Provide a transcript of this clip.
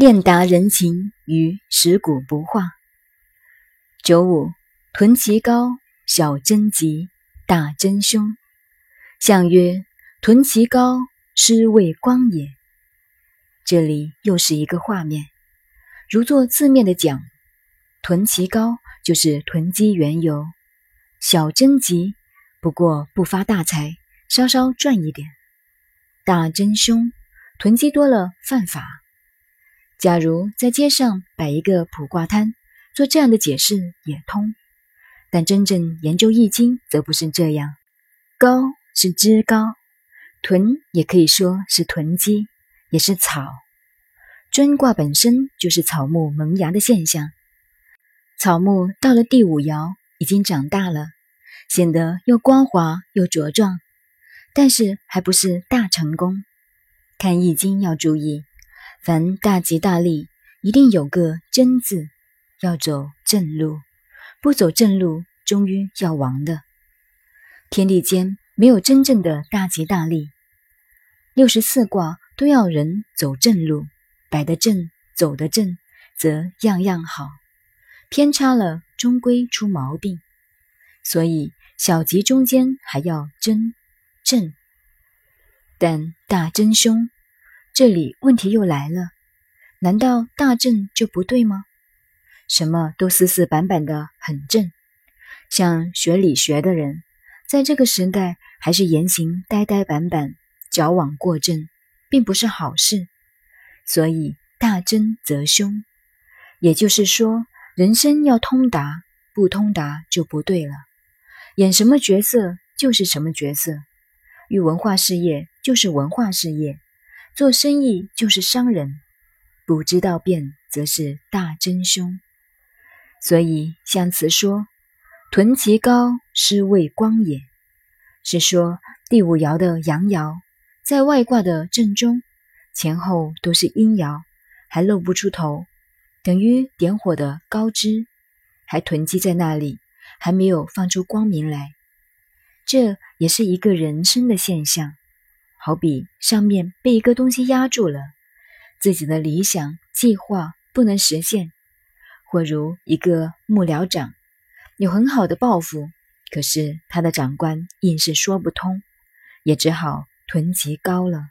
练达人情于食古不化。九五，臀其高，小贞吉，大贞凶。相曰：臀其高，师为光也。这里又是一个画面，如做字面的讲，臀其高就是囤积缘由，小贞吉不过不发大财，稍稍赚一点，大贞凶，囤积多了犯法。假如在街上摆一个卜卦摊，做这样的解释也通。但真正研究易经，则不是这样。高是枝高，囤也可以说是囤积，也是草。尊卦本身就是草木萌芽的现象。草木到了第五爻，已经长大了，显得又光滑又茁壮，但是还不是大成功。看易经要注意。凡大吉大利，一定有个真字，要走正路，不走正路，终于要亡的。天地间没有真正的大吉大利，六十四卦都要人走正路，摆得正，走得正，则样样好；偏差了，终归出毛病。所以小吉中间还要真正，但大真凶。这里问题又来了，难道大正就不对吗？什么都死死板板的很正，像学理学的人，在这个时代还是言行呆呆板板、矫枉过正，并不是好事。所以大真则凶，也就是说，人生要通达，不通达就不对了。演什么角色就是什么角色，与文化事业就是文化事业。做生意就是商人，不知道变则是大真凶。所以象辞说：“屯其高，师为光也。”是说第五爻的阳爻在外卦的正中，前后都是阴爻，还露不出头，等于点火的高枝，还囤积在那里，还没有放出光明来。这也是一个人生的现象。好比上面被一个东西压住了，自己的理想计划不能实现；或如一个幕僚长，有很好的抱负，可是他的长官硬是说不通，也只好囤积高了。